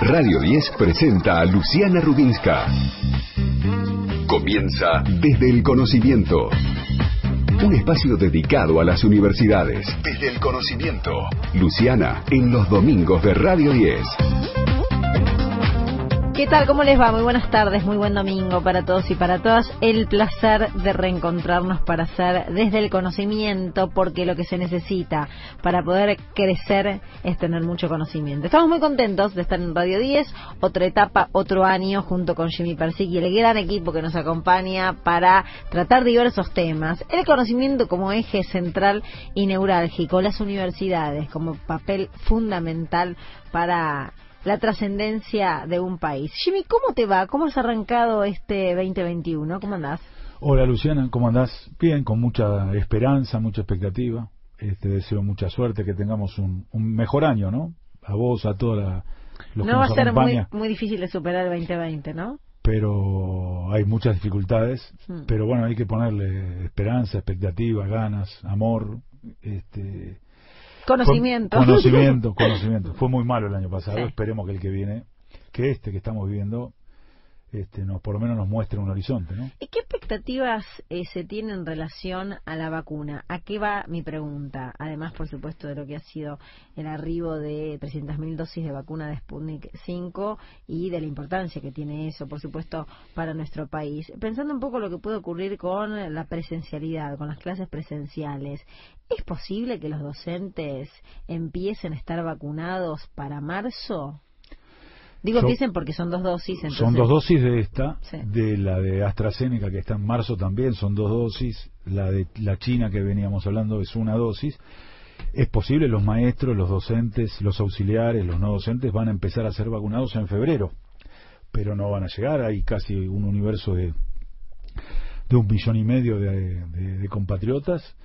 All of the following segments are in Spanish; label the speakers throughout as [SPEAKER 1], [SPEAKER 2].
[SPEAKER 1] Radio 10 presenta a Luciana Rubinska. Comienza desde el conocimiento. Un espacio dedicado a las universidades. Desde el conocimiento. Luciana, en los domingos de Radio 10.
[SPEAKER 2] ¿Qué tal? ¿Cómo les va? Muy buenas tardes, muy buen domingo para todos y para todas. El placer de reencontrarnos para hacer desde el conocimiento, porque lo que se necesita para poder crecer es tener mucho conocimiento. Estamos muy contentos de estar en Radio 10, otra etapa, otro año, junto con Jimmy Persic y el gran equipo que nos acompaña para tratar diversos temas. El conocimiento como eje central y neurálgico, las universidades como papel fundamental para la trascendencia de un país. Jimmy, ¿cómo te va? ¿Cómo has arrancado este 2021? ¿Cómo andás?
[SPEAKER 3] Hola Luciana, ¿cómo andás? Bien, con mucha esperanza, mucha expectativa. Este, deseo mucha suerte, que tengamos un, mejor año, ¿no? A vos, a toda la,
[SPEAKER 2] los No va a ser muy, muy difícil de superar el 2020, ¿no?
[SPEAKER 3] Pero hay muchas dificultades, hmm. pero bueno, hay que ponerle esperanza, expectativa, ganas, amor, este,
[SPEAKER 2] Conocimiento.
[SPEAKER 3] conocimiento, conocimiento. Fue muy malo el año pasado. Esperemos que el que viene, que este que estamos viviendo, este, nos, por lo menos nos muestre un horizonte. ¿no?
[SPEAKER 2] ¿Y qué expectativas eh, se tienen en relación a la vacuna? ¿A qué va mi pregunta? Además, por supuesto, de lo que ha sido el arribo de 300.000 dosis de vacuna de Sputnik 5 y de la importancia que tiene eso, por supuesto, para nuestro país. Pensando un poco lo que puede ocurrir con la presencialidad, con las clases presenciales, ¿es posible que los docentes empiecen a estar vacunados para marzo? Digo dicen porque son dos dosis.
[SPEAKER 3] Son dos dosis de esta, de la de AstraZeneca que está en marzo también, son dos dosis. La de la China que veníamos hablando es una dosis. Es posible, los maestros, los docentes, los auxiliares, los no docentes van a empezar a ser vacunados en febrero, pero no van a llegar. Hay casi un universo de, de un millón y medio de, compatriotas.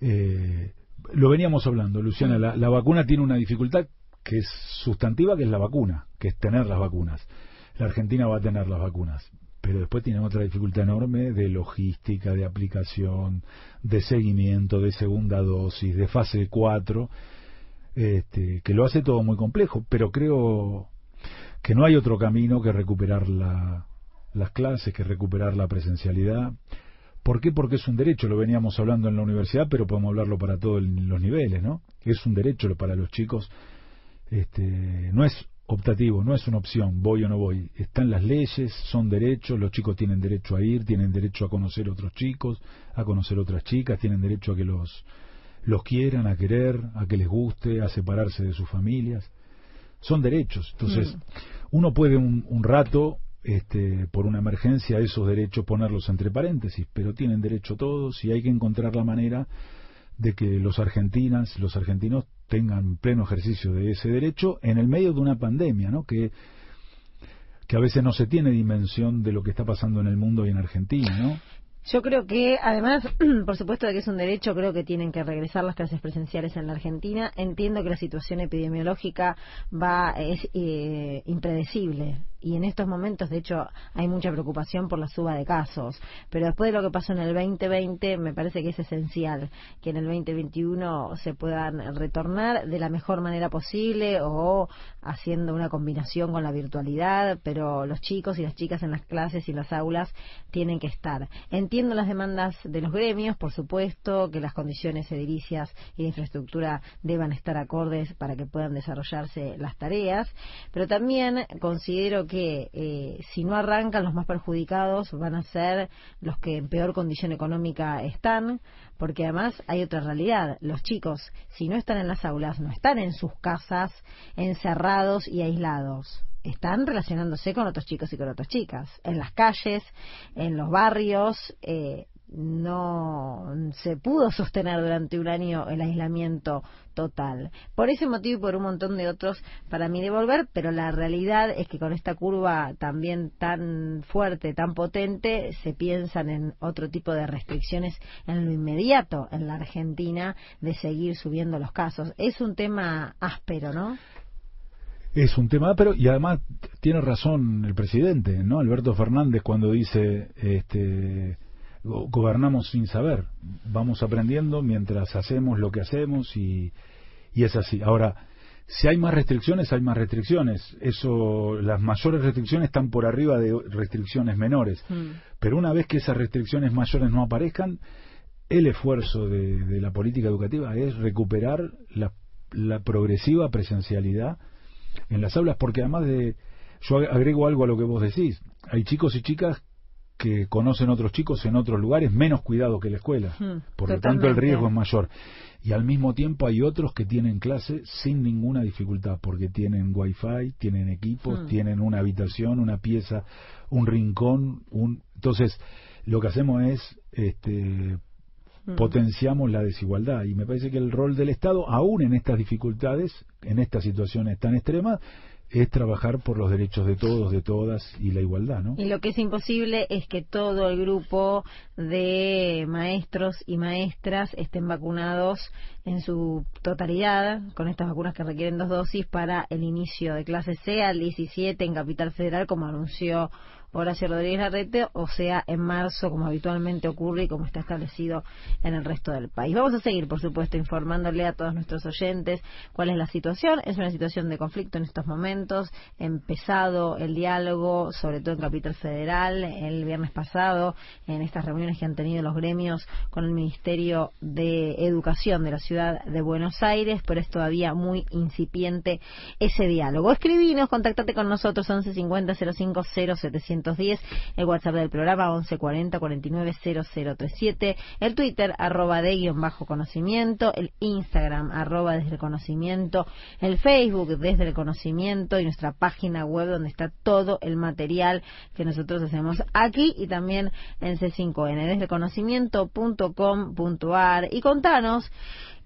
[SPEAKER 3] Eh, lo veníamos hablando, Luciana, la, la, vacuna tiene una dificultad que es sustantiva, que es la vacuna, que es tener las vacunas. La Argentina va a tener las vacunas, pero después tiene otra dificultad enorme de logística, de aplicación, de seguimiento, de segunda dosis, de fase 4, este, que lo hace todo muy complejo, pero creo que no hay otro camino que recuperar la, las clases, que recuperar la presencialidad. ¿Por qué? Porque es un derecho, lo veníamos hablando en la universidad, pero podemos hablarlo para todos los niveles, ¿no? Es un derecho para los chicos este, no es optativo, no es una opción, voy o no voy. Están las leyes, son derechos, los chicos tienen derecho a ir, tienen derecho a conocer otros chicos, a conocer otras chicas, tienen derecho a que los, los quieran, a querer, a que les guste, a separarse de sus familias. Son derechos. Entonces, mm. uno puede un, un rato, este, por una emergencia, esos derechos ponerlos entre paréntesis, pero tienen derecho todos y hay que encontrar la manera de que los argentinas, los argentinos tengan pleno ejercicio de ese derecho en el medio de una pandemia, ¿no? Que, que a veces no se tiene dimensión de lo que está pasando en el mundo y en Argentina, ¿no?
[SPEAKER 2] Yo creo que, además, por supuesto de que es un derecho, creo que tienen que regresar las clases presenciales en la Argentina. Entiendo que la situación epidemiológica va es eh, impredecible y en estos momentos, de hecho, hay mucha preocupación por la suba de casos. Pero después de lo que pasó en el 2020, me parece que es esencial que en el 2021 se puedan retornar de la mejor manera posible o haciendo una combinación con la virtualidad, pero los chicos y las chicas en las clases y las aulas tienen que estar. Entiendo las demandas de los gremios, por supuesto, que las condiciones edilicias y de infraestructura deban estar acordes para que puedan desarrollarse las tareas, pero también considero que eh, si no arrancan los más perjudicados van a ser los que en peor condición económica están, porque además hay otra realidad. Los chicos, si no están en las aulas, no están en sus casas encerrados y aislados están relacionándose con otros chicos y con otras chicas, en las calles, en los barrios, eh, no se pudo sostener durante un año el aislamiento total. Por ese motivo y por un montón de otros, para mí devolver, pero la realidad es que con esta curva también tan fuerte, tan potente, se piensan en otro tipo de restricciones en lo inmediato en la Argentina de seguir subiendo los casos. Es un tema áspero, ¿no?
[SPEAKER 3] Es un tema áspero y además tiene razón el presidente, ¿no? Alberto Fernández cuando dice este gobernamos sin saber, vamos aprendiendo mientras hacemos lo que hacemos y, y es así. Ahora, Si hay más restricciones, hay más restricciones. Eso, las mayores restricciones están por arriba de restricciones menores. Mm. Pero una vez que esas restricciones mayores no aparezcan, el esfuerzo de, la política educativa es recuperar la, la, progresiva presencialidad en las aulas, porque además de, yo agrego algo a lo que vos decís, hay chicos y chicas que conocen otros chicos en otros lugares menos cuidado que la escuela. Hmm, por lo tanto, el riesgo es mayor. Y al mismo tiempo hay otros que tienen clase sin ninguna dificultad, porque tienen wifi, tienen equipos, hmm. tienen una habitación, una pieza, un rincón. Un... Entonces, lo que hacemos es este, hmm. potenciamos la desigualdad. Y me parece que el rol del Estado, aún en estas dificultades, en estas situaciones tan extremas, es trabajar por los derechos de todos, de todas y la igualdad, ¿no?
[SPEAKER 2] Y lo que es imposible es que todo el grupo de maestros y maestras estén vacunados en su totalidad con estas vacunas que requieren dos dosis para el inicio de clase C al 17 en Capital Federal, como anunció Horacio Rodríguez Larrete, o sea, en marzo, como habitualmente ocurre y como está establecido en el resto del país. Vamos a seguir, por supuesto, informándole a todos nuestros oyentes cuál es la situación. Es una situación de conflicto en estos momentos. Empezado el diálogo, sobre todo en Capital Federal, el viernes pasado, en estas reuniones que han tenido los gremios con el Ministerio de Educación de la ciudad de Buenos Aires, pero es todavía muy incipiente ese diálogo. Escribinos, contactate con nosotros 1150 05 el WhatsApp del programa 1140 49 0037, el Twitter arroba de guion bajo conocimiento, el Instagram arroba desde el conocimiento, el Facebook desde el conocimiento y nuestra página web donde está todo el material que nosotros hacemos aquí y también en C5N, desde el conocimiento.com.ar y contanos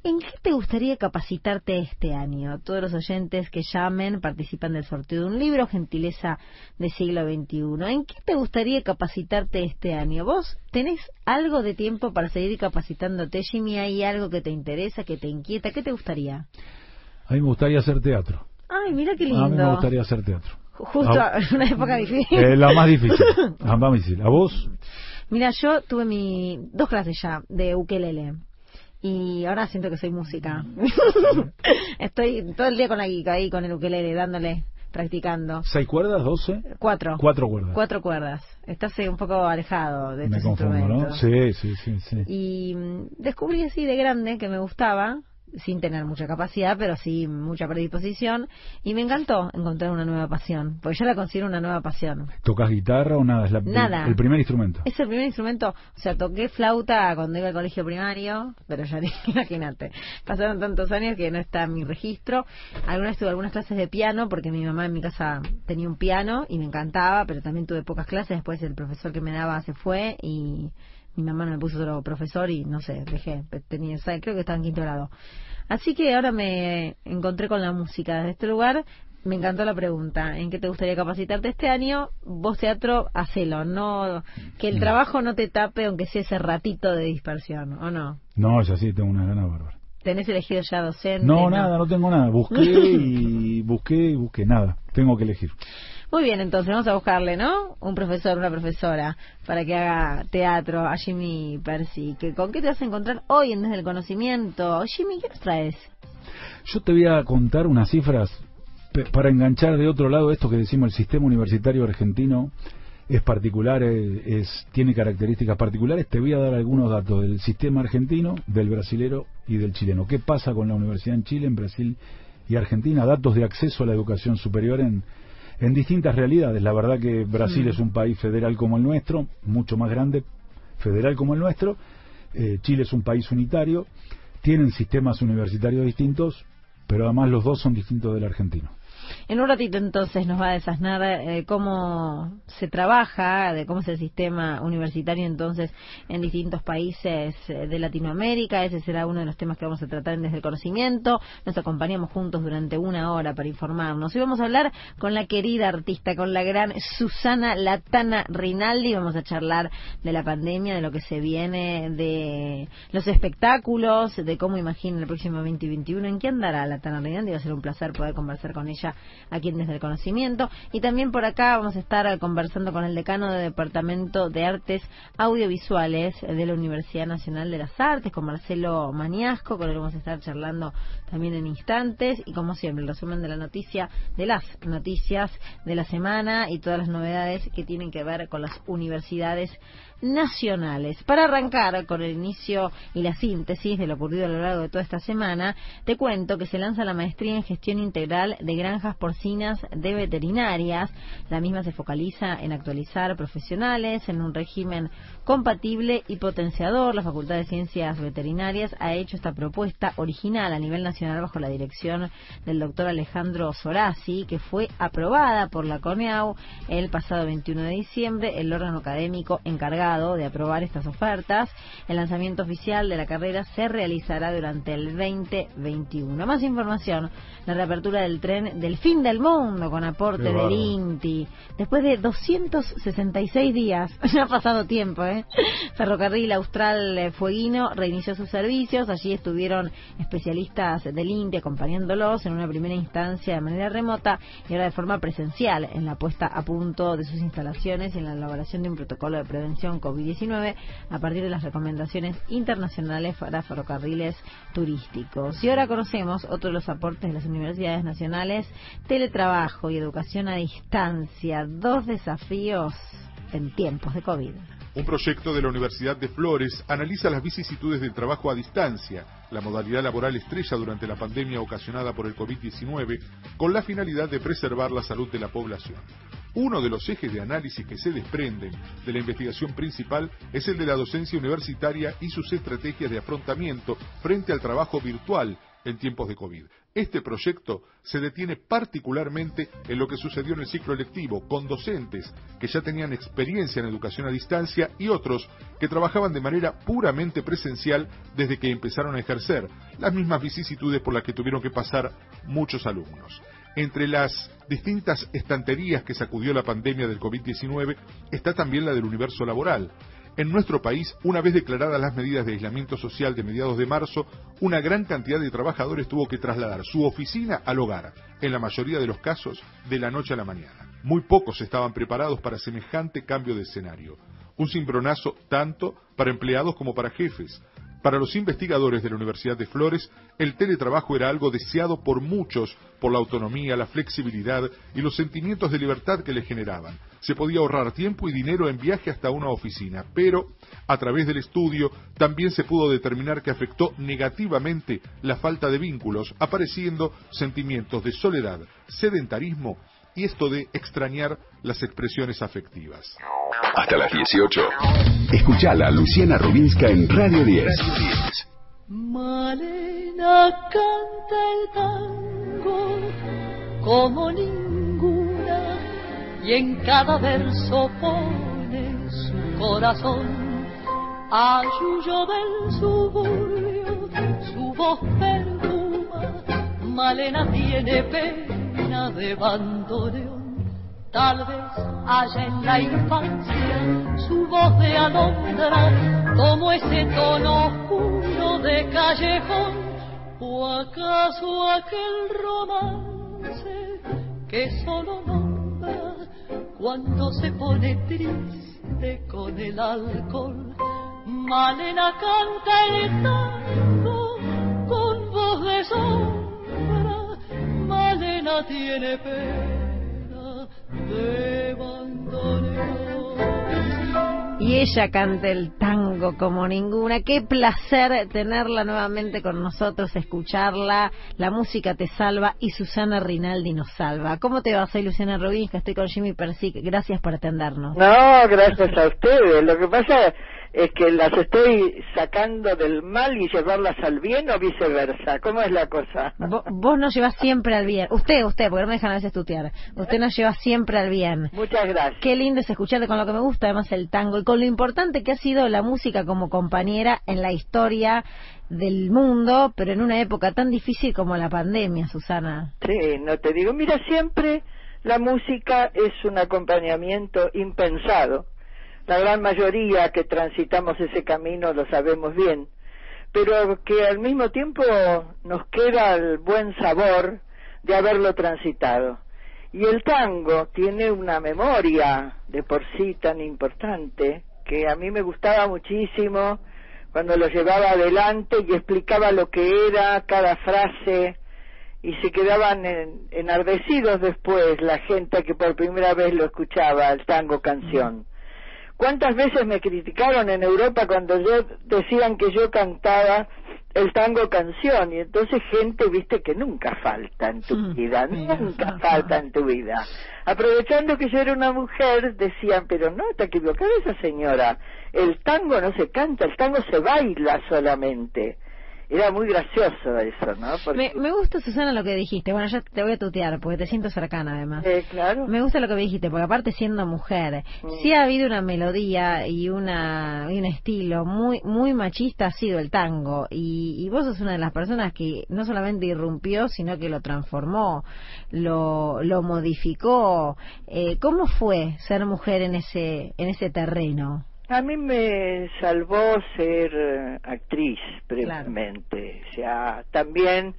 [SPEAKER 2] ¿En qué te gustaría capacitarte este año? Todos los oyentes que llamen participan del sorteo de un libro, Gentileza de siglo XXI. ¿En qué te gustaría capacitarte este año? ¿Vos tenés algo de tiempo para seguir capacitándote, Jimmy? ¿Hay algo que te interesa, que te inquieta? ¿Qué te gustaría?
[SPEAKER 3] A mí me gustaría hacer teatro.
[SPEAKER 2] Ay, mira qué lindo.
[SPEAKER 3] A mí me gustaría hacer teatro.
[SPEAKER 2] Justo en una época difícil.
[SPEAKER 3] Eh, la más difícil. La más difícil. ¿A vos?
[SPEAKER 2] Mira, yo tuve mi dos clases ya de ukelele y ahora siento que soy música. Estoy todo el día con la guica ahí, con el ukelele, dándole, practicando.
[SPEAKER 3] ¿Seis cuerdas, doce?
[SPEAKER 2] Cuatro.
[SPEAKER 3] Cuatro cuerdas.
[SPEAKER 2] Cuatro cuerdas. Estás un poco alejado de
[SPEAKER 3] Me
[SPEAKER 2] estos
[SPEAKER 3] confundo, ¿no? Sí, sí, sí, sí.
[SPEAKER 2] Y mm, descubrí así de grande que me gustaba sin tener mucha capacidad, pero sí mucha predisposición. Y me encantó encontrar una nueva pasión, porque yo la considero una nueva pasión.
[SPEAKER 3] ¿Tocas guitarra o nada? Es
[SPEAKER 2] nada.
[SPEAKER 3] El, primer instrumento.
[SPEAKER 2] Es el primer instrumento. O sea, toqué flauta cuando iba al colegio primario, pero ya imagínate. Pasaron tantos años que no está en mi registro. Algunas tuve algunas clases de piano, porque mi mamá en mi casa tenía un piano y me encantaba, pero también tuve pocas clases. Después el profesor que me daba se fue y mi mamá no me puso otro profesor y no sé, dejé, tenía, creo que estaba en quinto grado. Así que ahora me encontré con la música de este lugar. Me encantó la pregunta, ¿en qué te gustaría capacitarte este año? Vos teatro, hacelo, no que el trabajo no te tape aunque sea ese ratito de dispersión, ¿o no?
[SPEAKER 3] No, es así, tengo una gana bárbara.
[SPEAKER 2] ¿Tenés elegido ya docente?
[SPEAKER 3] No, nada, no tengo nada. Busqué y busqué y busqué nada. Tengo que elegir.
[SPEAKER 2] Muy bien, entonces vamos a buscarle, ¿no? Un profesor, una profesora, para que haga teatro a Jimmy Percy. Que, ¿Con qué te vas a encontrar hoy en Desde el Conocimiento? Jimmy, ¿qué nos traes?
[SPEAKER 3] Yo te voy a contar unas cifras para enganchar de otro lado esto que decimos, el sistema universitario argentino es particular, es, tiene características particulares. Te voy a dar algunos datos del sistema argentino, del brasilero y del chileno. ¿Qué pasa con la universidad en Chile, en Brasil y Argentina? Datos de acceso a la educación superior en en distintas realidades. La verdad que Brasil es un país federal como el nuestro, mucho más grande, federal como el nuestro. Eh, Chile es un país unitario, tienen sistemas universitarios distintos, pero además los dos son distintos del argentino.
[SPEAKER 2] En un ratito entonces nos va a desasnar eh, cómo se trabaja, de cómo es el sistema universitario entonces en distintos países eh, de Latinoamérica. Ese será uno de los temas que vamos a tratar desde el conocimiento. Nos acompañamos juntos durante una hora para informarnos. Y vamos a hablar con la querida artista, con la gran Susana Latana Rinaldi. Vamos a charlar de la pandemia, de lo que se viene, de los espectáculos, de cómo imagina el próximo 2021. ¿En qué andará Latana Rinaldi? Va a ser un placer poder conversar con ella aquí en Desde el Conocimiento. Y también por acá vamos a estar conversando con el decano del Departamento de Artes Audiovisuales de la Universidad Nacional de las Artes, con Marcelo Maniasco, con que vamos a estar charlando también en instantes. Y como siempre, el resumen de la noticia, de las noticias de la semana y todas las novedades que tienen que ver con las universidades nacionales. Para arrancar con el inicio y la síntesis de lo ocurrido a lo largo de toda esta semana, te cuento que se lanza la maestría en gestión integral de granjas porcinas de veterinarias. La misma se focaliza en actualizar profesionales en un régimen compatible y potenciador. La Facultad de Ciencias Veterinarias ha hecho esta propuesta original a nivel nacional bajo la dirección del doctor Alejandro Sorazzi, que fue aprobada por la CONEAU el pasado 21 de diciembre, el órgano académico encargado de aprobar estas ofertas. El lanzamiento oficial de la carrera se realizará durante el 2021. Más información, la reapertura del tren del fin del mundo con aporte del INTI. Después de 266 días, ya ha pasado tiempo, ¿eh? Ferrocarril Austral eh, Fueguino reinició sus servicios. Allí estuvieron especialistas del INTI acompañándolos en una primera instancia de manera remota y ahora de forma presencial en la puesta a punto de sus instalaciones y en la elaboración de un protocolo de prevención COVID-19 a partir de las recomendaciones internacionales para ferrocarriles turísticos. Y ahora conocemos otro de los aportes de las universidades nacionales, teletrabajo y educación a distancia, dos desafíos en tiempos de COVID.
[SPEAKER 4] Un proyecto de la Universidad de Flores analiza las vicisitudes del trabajo a distancia, la modalidad laboral estrella durante la pandemia ocasionada por el COVID-19, con la finalidad de preservar la salud de la población. Uno de los ejes de análisis que se desprenden de la investigación principal es el de la docencia universitaria y sus estrategias de afrontamiento frente al trabajo virtual en tiempos de COVID. Este proyecto se detiene particularmente en lo que sucedió en el ciclo electivo, con docentes que ya tenían experiencia en educación a distancia y otros que trabajaban de manera puramente presencial desde que empezaron a ejercer, las mismas vicisitudes por las que tuvieron que pasar muchos alumnos. Entre las distintas estanterías que sacudió la pandemia del COVID-19 está también la del universo laboral. En nuestro país, una vez declaradas las medidas de aislamiento social de mediados de marzo, una gran cantidad de trabajadores tuvo que trasladar su oficina al hogar, en la mayoría de los casos de la noche a la mañana. Muy pocos estaban preparados para semejante cambio de escenario. Un cimbronazo tanto para empleados como para jefes, para los investigadores de la Universidad de Flores, el teletrabajo era algo deseado por muchos por la autonomía, la flexibilidad y los sentimientos de libertad que le generaban. Se podía ahorrar tiempo y dinero en viaje hasta una oficina, pero a través del estudio también se pudo determinar que afectó negativamente la falta de vínculos, apareciendo sentimientos de soledad, sedentarismo y esto de extrañar las expresiones afectivas.
[SPEAKER 1] Hasta las 18. Escuchala Luciana Rubinska en Radio 10.
[SPEAKER 5] Malena canta el tango como ninguna y en cada verso pone su corazón. Ayuyo del suburbio, su voz perfuma, Malena tiene pena de bandoneón Tal vez haya en la infancia su voz de alondra, como ese tono oscuro de callejón, o acaso aquel romance que solo nombra cuando se pone triste con el alcohol. Malena canta el tango con voz de sombra, Malena tiene pena
[SPEAKER 2] y ella canta el tango como ninguna. Qué placer tenerla nuevamente con nosotros, escucharla. La música te salva y Susana Rinaldi nos salva. ¿Cómo te va? Soy Luciana Robinska, estoy con Jimmy Persic. Gracias por atendernos.
[SPEAKER 6] No, gracias a ustedes. Lo que pasa es que las estoy sacando del mal y llevarlas al bien o viceversa. ¿Cómo es la cosa?
[SPEAKER 2] Vos, nos llevas siempre al bien. Usted, usted, porque no me dejan a veces tutear. Usted nos lleva siempre al bien.
[SPEAKER 6] Muchas gracias.
[SPEAKER 2] Qué lindo es escucharte con lo que me gusta, además el tango, y con lo importante que ha sido la música como compañera en la historia del mundo, pero en una época tan difícil como la pandemia, Susana.
[SPEAKER 6] Sí, no te digo. Mira, siempre la música es un acompañamiento impensado la gran mayoría que transitamos ese camino lo sabemos bien, pero que al mismo tiempo nos queda el buen sabor de haberlo transitado. Y el tango tiene una memoria de por sí tan importante que a mí me gustaba muchísimo cuando lo llevaba adelante y explicaba lo que era cada frase y se quedaban enardecidos después la gente que por primera vez lo escuchaba, el tango canción. ¿Cuántas veces me criticaron en Europa cuando yo decían que yo cantaba el tango canción? Y entonces gente, viste, que nunca falta en tu mm, vida, nunca falta en tu vida. Aprovechando que yo era una mujer, decían, pero no, está equivocada esa señora. El tango no se canta, el tango se baila solamente era muy gracioso eso, ¿no?
[SPEAKER 2] Me, me, gusta, Susana, lo que dijiste. Bueno, ya te voy a tutear porque te siento cercana, además.
[SPEAKER 6] Eh, claro.
[SPEAKER 2] Me gusta lo que dijiste, porque aparte siendo mujer, mm. sí ha habido una melodía y, una, y un estilo muy muy machista ha sido el tango. Y, y vos sos una de las personas que no solamente irrumpió, sino que lo transformó, lo, lo modificó. Eh, ¿Cómo fue ser mujer en ese, en ese terreno?
[SPEAKER 6] A mí me salvó ser eh, actriz previamente, o sea, también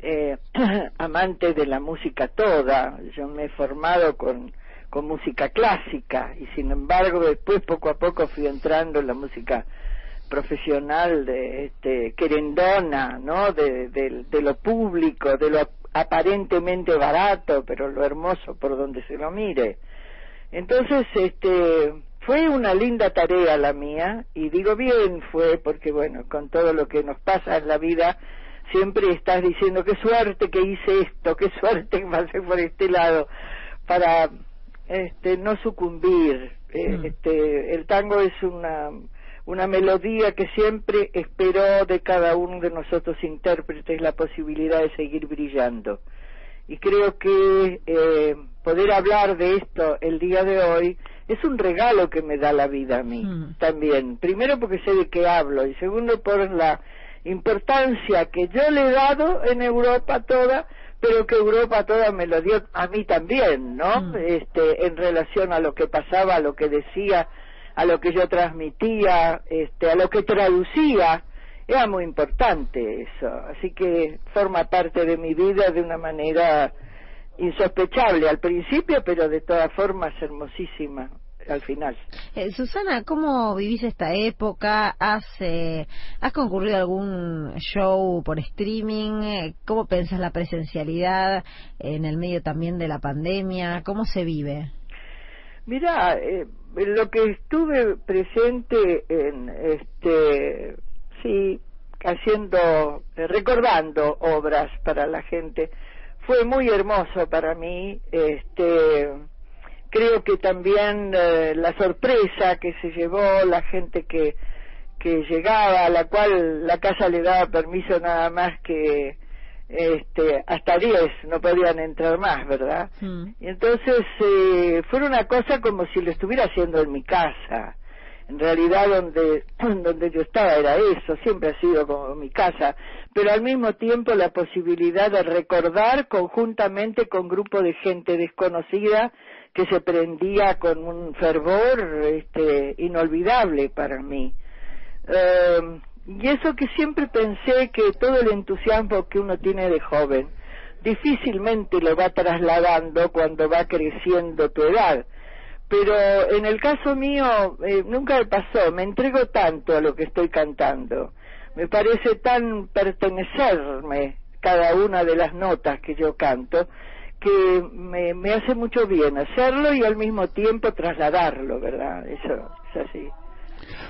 [SPEAKER 6] eh, amante de la música toda. Yo me he formado con, con música clásica y sin embargo después poco a poco fui entrando en la música profesional de este querendona, ¿no? De, de lo público, de lo aparentemente barato, pero lo hermoso por donde se lo mire. Entonces, este fue una linda tarea la mía, y digo bien fue porque, bueno, con todo lo que nos pasa en la vida, siempre estás diciendo qué suerte que hice esto, qué suerte que pasé por este lado, para este, no sucumbir. Eh, mm. Este, el tango es una, una melodía que siempre esperó de cada uno de nosotros intérpretes la posibilidad de seguir brillando. Y creo que eh, poder hablar de esto el día de hoy es un regalo que me da la vida a mí mm. también. Primero porque sé de qué hablo y segundo por la importancia que yo le he dado en Europa toda, pero que Europa toda me lo dio a mí también, ¿no? Mm. Este, en relación a lo que pasaba, a lo que decía, a lo que yo transmitía, este, a lo que traducía, era muy importante eso. Así que forma parte de mi vida de una manera insospechable al principio, pero de todas formas hermosísima al final.
[SPEAKER 2] Eh, Susana, ¿cómo vivís esta época? ¿Has, eh, ¿Has concurrido a algún show por streaming? ¿Cómo pensás la presencialidad en el medio también de la pandemia? ¿Cómo se vive?
[SPEAKER 6] Mira, eh, lo que estuve presente en este, sí, haciendo, recordando obras para la gente, fue muy hermoso para mí. Este, creo que también eh, la sorpresa que se llevó la gente que, que llegaba, a la cual la casa le daba permiso nada más que este, hasta 10, no podían entrar más, ¿verdad? Mm. Y entonces eh, fue una cosa como si lo estuviera haciendo en mi casa en realidad donde, donde yo estaba era eso, siempre ha sido como mi casa, pero al mismo tiempo la posibilidad de recordar conjuntamente con grupo de gente desconocida que se prendía con un fervor este, inolvidable para mí. Em, y eso que siempre pensé que todo el entusiasmo que uno tiene de joven difícilmente lo va trasladando cuando va creciendo tu edad pero en el caso mío eh, nunca me pasó, me entrego tanto a lo que estoy cantando, me parece tan pertenecerme cada una de las notas que yo canto, que me, me hace mucho bien hacerlo y al mismo tiempo trasladarlo, ¿verdad? Eso es así.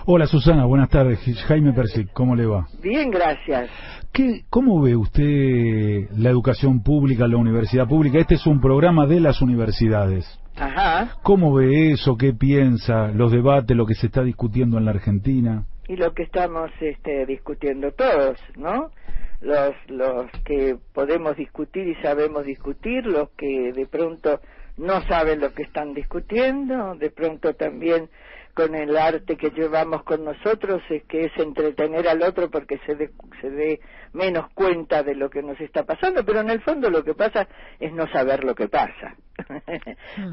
[SPEAKER 3] Hola Susana, buenas tardes. Jaime Persic, ¿cómo le va?
[SPEAKER 6] Bien, gracias.
[SPEAKER 3] ¿Qué, ¿Cómo ve usted la educación pública, la universidad pública? Este es un programa de las universidades.
[SPEAKER 6] Ajá.
[SPEAKER 3] ¿Cómo ve eso? ¿Qué piensa? Los debates, lo que se está discutiendo en la Argentina.
[SPEAKER 6] Y lo que estamos este, discutiendo todos, ¿no? Los, los que podemos discutir y sabemos discutir, los que de pronto no saben lo que están discutiendo, de pronto también con el arte que llevamos con nosotros es que es entretener al otro porque se dé, se dé menos cuenta de lo que nos está pasando, pero en el fondo lo que pasa es no saber lo que pasa.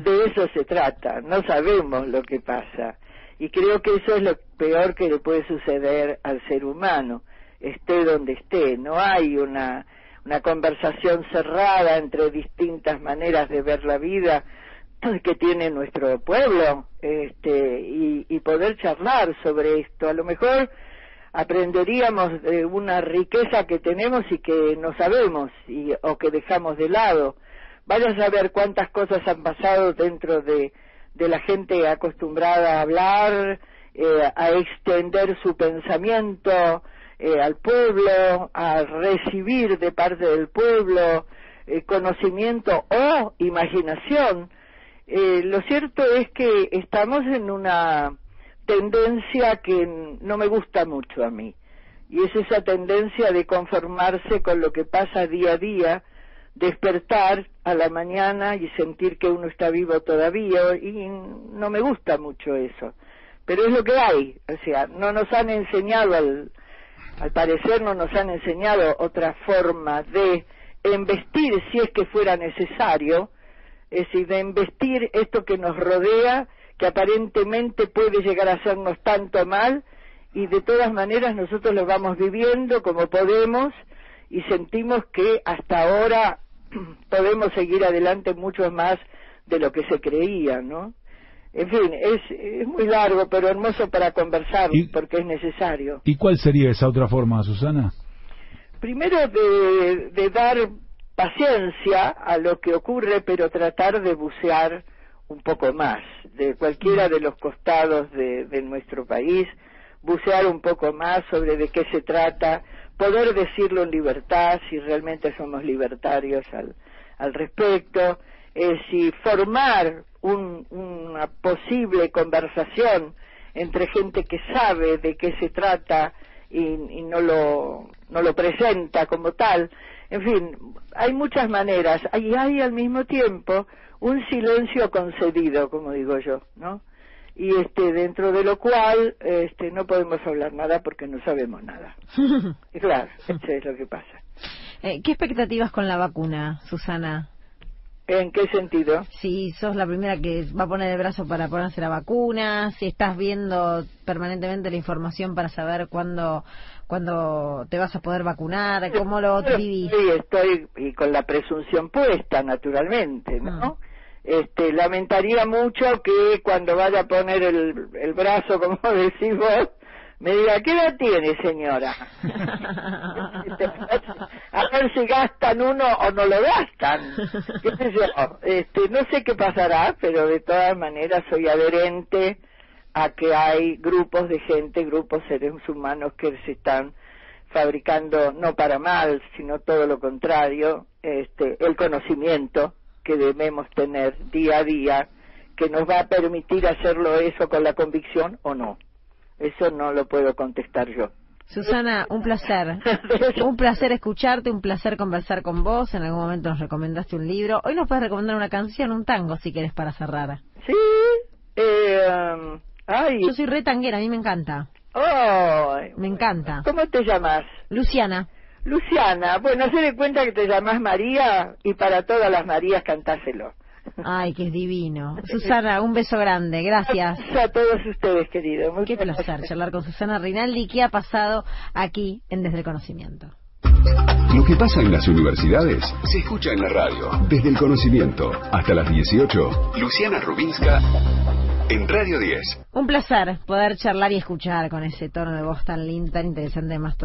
[SPEAKER 6] de eso se trata, no sabemos lo que pasa. Y creo que eso es lo peor que le puede suceder al ser humano, esté donde esté. No hay una, una conversación cerrada entre distintas maneras de ver la vida que tiene nuestro pueblo este, y, poder charlar sobre esto. A lo mejor aprenderíamos de una riqueza que tenemos y que no sabemos y, o que dejamos de lado. Vaya a saber cuántas cosas han pasado dentro de, de la gente acostumbrada a hablar, eh, a extender su pensamiento eh, al pueblo, a recibir de parte del pueblo eh, conocimiento o imaginación. Lo cierto es que estamos en una tendencia que no me gusta mucho a mí. Y es esa tendencia de conformarse con lo que pasa día a día, despertar a la mañana y sentir que uno está vivo todavía, y no me gusta mucho eso. Pero es lo que hay, o sea, no nos han enseñado, al, al parecer no nos han enseñado otra forma de embestir si es que fuera necesario, es decir, de embestir esto que nos rodea que aparentemente puede llegar a hacernos tanto mal y de todas maneras nosotros lo vamos viviendo como podemos y sentimos que hasta ahora podemos seguir adelante mucho más de lo que se creía, ¿no? En fin, es, es muy largo, pero hermoso para conversar, porque es necesario.
[SPEAKER 3] ¿Y cuál sería esa otra forma, Susana?
[SPEAKER 6] Primero de, de dar paciencia a lo que ocurre, pero tratar de bucear un poco más de cualquiera de los costados de, nuestro país, bucear un poco más sobre de qué se trata, poder decirlo en libertad si realmente somos libertarios al, al respecto, eh, si formar una posible conversación entre gente que sabe de qué se trata y, y, no lo no lo presenta como tal. En fin, hay muchas maneras y hay al mismo tiempo un silencio concedido, como digo yo, ¿no? Y este dentro de lo cual este no podemos hablar nada porque no sabemos nada. y claro, eso es lo que pasa.
[SPEAKER 2] Eh, ¿Qué expectativas con la vacuna, Susana?
[SPEAKER 6] ¿En qué sentido?
[SPEAKER 2] Si sos la primera que va a poner el brazo para ponerse la vacuna, si estás viendo permanentemente la información para saber cuándo, cuándo te vas a poder vacunar, cómo lo vivís.
[SPEAKER 6] Sí, estoy y con la presunción puesta, naturalmente, ¿no? Mm. Este, lamentaría mucho que cuando vaya a poner el, el brazo, como decís vos, me diga, ¿qué edad tiene, señora? a ver si gastan uno o no lo gastan. Este, no sé qué pasará, pero de todas maneras soy adherente a que hay grupos de gente, grupos seres humanos que se están fabricando no para mal, sino todo lo contrario, este, el conocimiento que debemos tener día a día que nos va a permitir hacerlo eso con la convicción o no. Eso no lo puedo contestar yo.
[SPEAKER 2] Susana, un placer. un placer escucharte, un placer conversar con vos. En algún momento nos recomendaste un libro. Hoy nos puedes recomendar una canción, un tango, si quieres, para cerrar.
[SPEAKER 6] Sí. Eh, um, ay.
[SPEAKER 2] Yo soy re tanguera, a mí me encanta.
[SPEAKER 6] Oh,
[SPEAKER 2] me encanta.
[SPEAKER 6] ¿Cómo te llamas?
[SPEAKER 2] Luciana.
[SPEAKER 6] Luciana, bueno, se de cuenta que te llamas María y para todas las Marías cantáselo.
[SPEAKER 2] Ay, que es divino. Susana, un beso grande, gracias.
[SPEAKER 6] A todos ustedes, querido.
[SPEAKER 2] Qué placer charlar con Susana Rinaldi. ¿Qué ha pasado aquí en Desde el Conocimiento?
[SPEAKER 1] Lo que pasa en las universidades se escucha en la radio. Desde el conocimiento hasta las 18. Luciana Rubinska en Radio 10.
[SPEAKER 2] Un placer poder charlar y escuchar con ese tono de voz tan lindo, tan interesante, más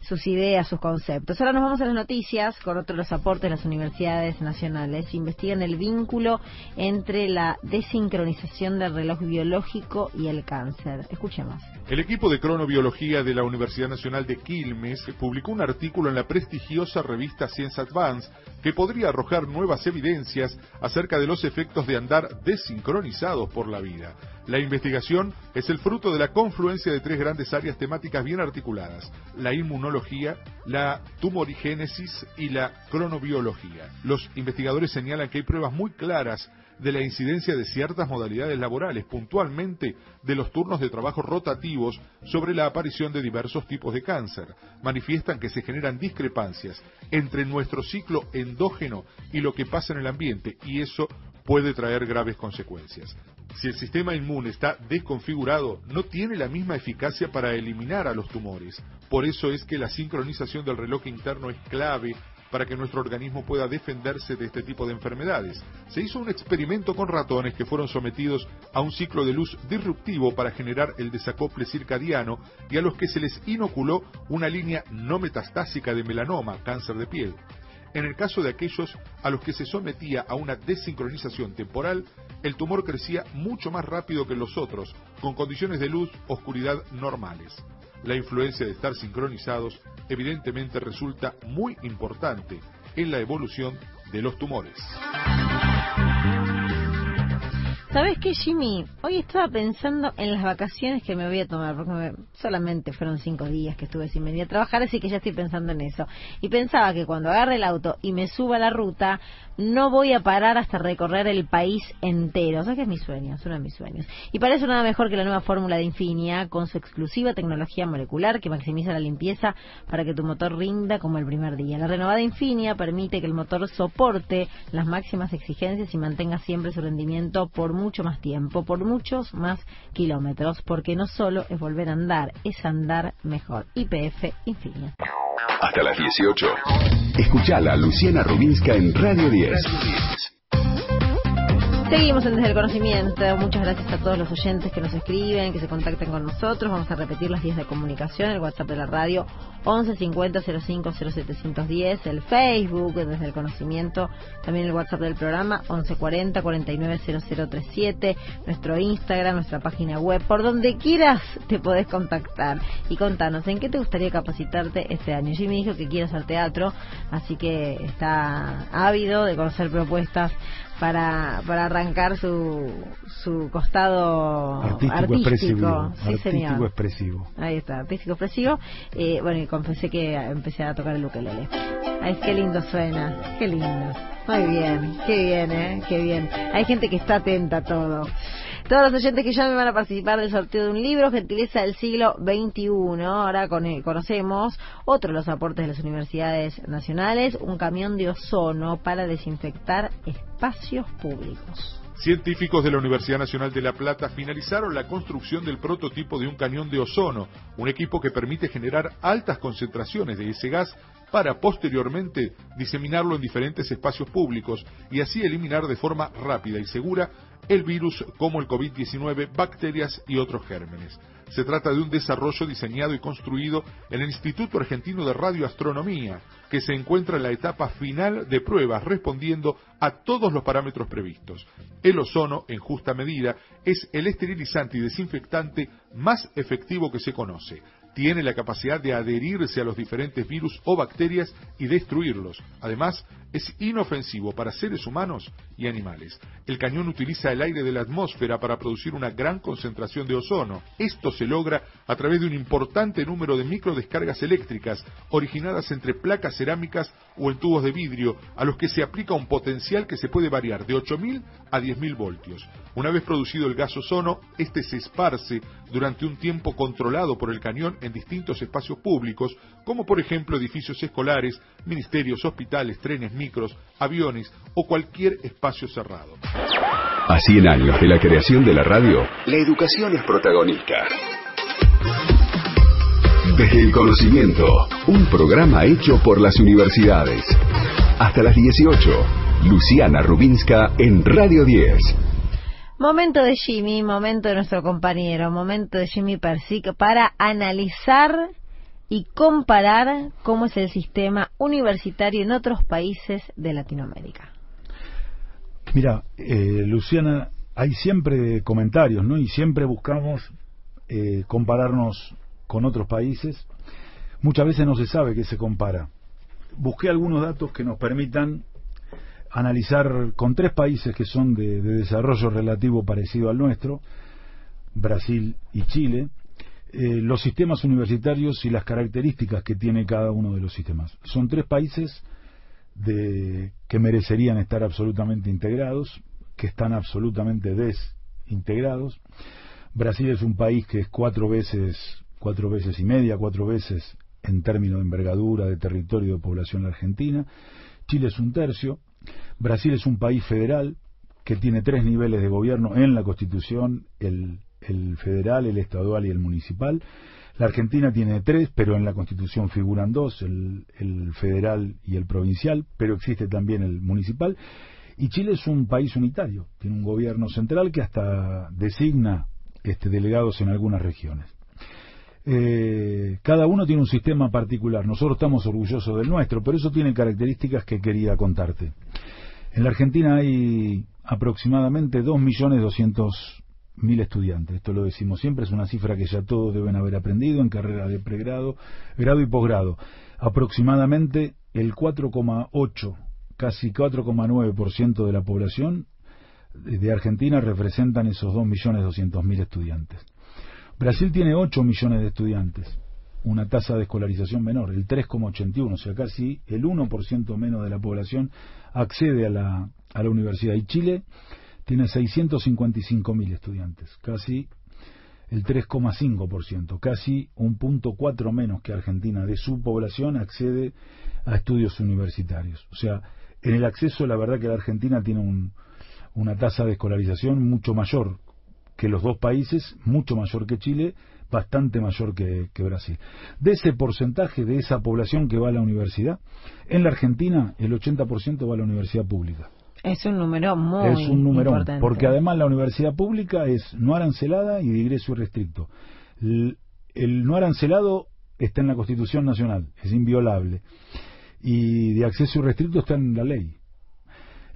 [SPEAKER 2] sus ideas, sus conceptos. Ahora nos vamos a las noticias con otros los aportes de las universidades nacionales. Investigan el vínculo entre la desincronización del reloj biológico y el cáncer. Escuchemos.
[SPEAKER 4] El equipo de cronobiología de la Universidad Nacional de Quilmes publicó un artículo en la prestigiosa revista Science Advance que podría arrojar nuevas evidencias acerca de los efectos de andar desincronizados por la vida. La investigación es el fruto de la confluencia de tres grandes áreas temáticas bien articuladas, la inmunología, la tumorigénesis y la cronobiología. Los investigadores señalan que hay pruebas muy claras de la incidencia de ciertas modalidades laborales, puntualmente de los turnos de trabajo rotativos, sobre la aparición de diversos tipos de cáncer. Manifiestan que se generan discrepancias entre nuestro ciclo endógeno y lo que pasa en el ambiente, y eso puede traer graves consecuencias. Si el sistema inmune está desconfigurado, no tiene la misma eficacia para eliminar a los tumores. Por eso es que la sincronización del reloj interno es clave para que nuestro organismo pueda defenderse de este tipo de enfermedades. Se hizo un experimento con ratones que fueron sometidos a un ciclo de luz disruptivo para generar el desacople circadiano y a los que se les inoculó una línea no metastásica de melanoma, cáncer de piel. En el caso de aquellos a los que se sometía a una desincronización temporal, el tumor crecía mucho más rápido que los otros, con condiciones de luz, oscuridad normales. La influencia de estar sincronizados evidentemente resulta muy importante en la evolución de los tumores.
[SPEAKER 2] ¿Sabes qué, Jimmy? Hoy estaba pensando en las vacaciones que me voy a tomar, porque solamente fueron cinco días que estuve sin venir a trabajar, así que ya estoy pensando en eso. Y pensaba que cuando agarre el auto y me suba la ruta, no voy a parar hasta recorrer el país entero. Sea que es mi sueño, es uno de mis sueños. Y para eso nada mejor que la nueva fórmula de Infinia, con su exclusiva tecnología molecular que maximiza la limpieza para que tu motor rinda como el primer día. La renovada Infinia permite que el motor soporte las máximas exigencias y mantenga siempre su rendimiento por mucho más tiempo, por muchos más kilómetros, porque no solo es volver a andar, es andar mejor. IPF Infinia.
[SPEAKER 1] Hasta las 18. Escuchala Luciana Rubinska en Radio 10.
[SPEAKER 2] Seguimos en Desde el Conocimiento. Muchas gracias a todos los oyentes que nos escriben, que se contacten con nosotros. Vamos a repetir las vías de comunicación, el WhatsApp de la radio 11 50 05 0710, el Facebook Desde el Conocimiento, también el WhatsApp del programa 11 40 49 0037, nuestro Instagram, nuestra página web, por donde quieras te podés contactar y contanos en qué te gustaría capacitarte este año. Jimmy dijo que quiere hacer teatro, así que está ávido de conocer propuestas para, para arrancar su, su costado artístico,
[SPEAKER 3] expresivo, artístico expresivo.
[SPEAKER 2] Ahí está, artístico expresivo. Eh, bueno, y confesé que empecé a tocar el ukelele. Ay, qué lindo suena, qué lindo. Muy bien, qué bien, ¿eh? Qué bien. Hay gente que está atenta a todo. Todos los oyentes que llamen van a participar del sorteo de un libro, Gentileza del siglo XXI. Ahora conocemos otro de los aportes de las universidades nacionales, un camión de ozono para desinfectar espacios públicos.
[SPEAKER 4] Científicos de la Universidad Nacional de La Plata finalizaron la construcción del prototipo de un cañón de ozono, un equipo que permite generar altas concentraciones de ese gas para posteriormente diseminarlo en diferentes espacios públicos y así eliminar de forma rápida y segura el virus como el COVID-19, bacterias y otros gérmenes. Se trata de un desarrollo diseñado y construido en el Instituto Argentino de Radioastronomía, que se encuentra en la etapa final de pruebas respondiendo a todos los parámetros previstos. El ozono, en justa medida, es el esterilizante y desinfectante más efectivo que se conoce tiene la capacidad de adherirse a los diferentes virus o bacterias y destruirlos. Además, es inofensivo para seres humanos y animales. El cañón utiliza el aire de la atmósfera para producir una gran concentración de ozono. Esto se logra a través de un importante número de microdescargas eléctricas originadas entre placas cerámicas o en tubos de vidrio, a los que se aplica un potencial que se puede variar de 8.000 a 10.000 voltios. Una vez producido el gas ozono, este se esparce durante un tiempo controlado por el cañón en distintos espacios públicos, como por ejemplo edificios escolares, ministerios, hospitales, trenes, micros, aviones o cualquier espacio cerrado.
[SPEAKER 1] A 100 años de la creación de la radio, la educación es protagonista. Desde el conocimiento, un programa hecho por las universidades. Hasta las 18, Luciana Rubinska en Radio 10.
[SPEAKER 2] Momento de Jimmy, momento de nuestro compañero, momento de Jimmy Persic para analizar y comparar cómo es el sistema universitario en otros países de Latinoamérica.
[SPEAKER 3] Mira, eh, Luciana, hay siempre comentarios, ¿no? Y siempre buscamos eh, compararnos con otros países. Muchas veces no se sabe qué se compara. Busqué algunos datos que nos permitan analizar con tres países que son de, desarrollo relativo parecido al nuestro, Brasil y Chile, eh, los sistemas universitarios y las características que tiene cada uno de los sistemas. Son tres países que merecerían estar absolutamente integrados, que están absolutamente desintegrados. Brasil es un país que es cuatro veces, cuatro veces y media, cuatro veces en términos de envergadura, de territorio, de población la Argentina. Chile es un tercio, Brasil es un país federal que tiene tres niveles de gobierno en la Constitución, el, federal, el estadual y el municipal. La Argentina tiene tres, pero en la Constitución figuran dos, el, el federal y el provincial, pero existe también el municipal. Y Chile es un país unitario, tiene un gobierno central que hasta designa este, delegados en algunas regiones. Eh, cada uno tiene un sistema particular. Nosotros estamos orgullosos del nuestro, pero eso tiene características que quería contarte. En la Argentina hay aproximadamente 2.200.000 estudiantes. Esto lo decimos siempre, es una cifra que ya todos deben haber aprendido en carreras de pregrado, grado y posgrado. Aproximadamente el 4,8, casi 4,9% de la población de Argentina representan esos 2.200.000 estudiantes. Brasil tiene 8 millones de estudiantes, una tasa de escolarización menor, el 3,81, o sea, casi el 1% menos de la población accede a la, a la universidad. Y Chile tiene 655.000 estudiantes, casi el 3,5%, casi un punto cuatro menos que Argentina de su población accede a estudios universitarios. O sea, en el acceso la verdad que la Argentina tiene un, una tasa de escolarización mucho mayor que los dos países, mucho mayor que Chile, bastante mayor que, Brasil. De ese porcentaje de esa población que va a la universidad, en la Argentina el 80% va a la universidad pública.
[SPEAKER 2] Es un número muy
[SPEAKER 3] Es un número porque además la universidad pública es no arancelada y de ingreso restricto. El, el no arancelado está en la Constitución Nacional, es inviolable. Y de acceso irrestricto está en la ley.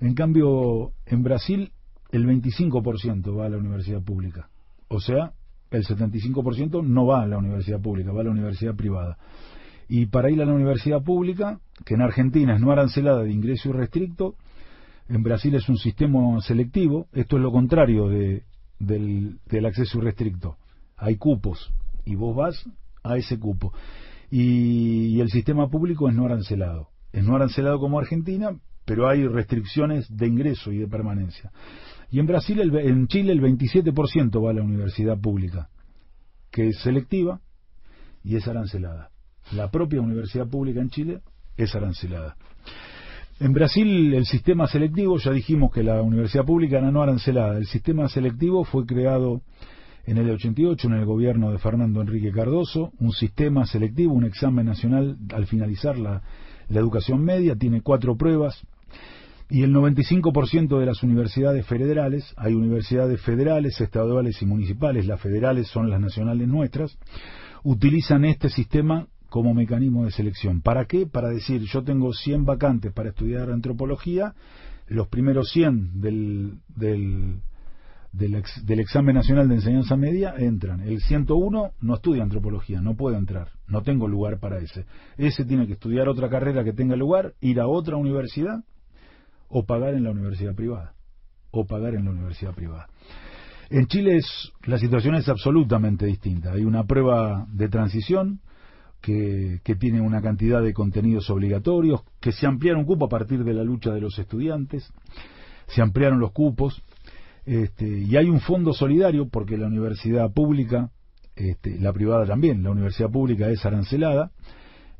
[SPEAKER 3] En cambio, en Brasil el 25% va a la universidad pública. O sea, el 75% no va a la universidad pública, va a la universidad privada. Y para ir a la universidad pública, que en Argentina es no arancelada de ingreso irrestricto, en Brasil es un sistema selectivo, esto es lo contrario de, del, acceso irrestricto. Hay cupos y vos vas a ese cupo. Y, y el sistema público es no arancelado. Es no arancelado como Argentina, pero hay restricciones de ingreso y de permanencia. Y en Brasil, en Chile, el 27% va a la universidad pública, que es selectiva y es arancelada. La propia universidad pública en Chile es arancelada. En Brasil, el sistema selectivo, ya dijimos que la universidad pública era no arancelada. El sistema selectivo fue creado en el 88 en el gobierno de Fernando Enrique Cardoso, un sistema selectivo, un examen nacional al finalizar la, la educación media, tiene cuatro pruebas, y el 95% de las universidades federales, hay universidades federales, estaduales y municipales, las federales son las nacionales nuestras, utilizan este sistema como mecanismo de selección. ¿Para qué? Para decir, yo tengo 100 vacantes para estudiar antropología, los primeros 100 del, del, del, examen nacional de enseñanza media entran. El 101 no estudia antropología, no puede entrar, no tengo lugar para ese. Ese tiene que estudiar otra carrera que tenga lugar, ir a otra universidad o pagar en la universidad privada. O pagar en la universidad privada. En Chile es, la situación es absolutamente distinta. Hay una prueba de transición que, que, tiene una cantidad de contenidos obligatorios, que se ampliaron cupo a partir de la lucha de los estudiantes, se ampliaron los cupos, este, y hay un fondo solidario porque la universidad pública, este, la privada también, la universidad pública es arancelada,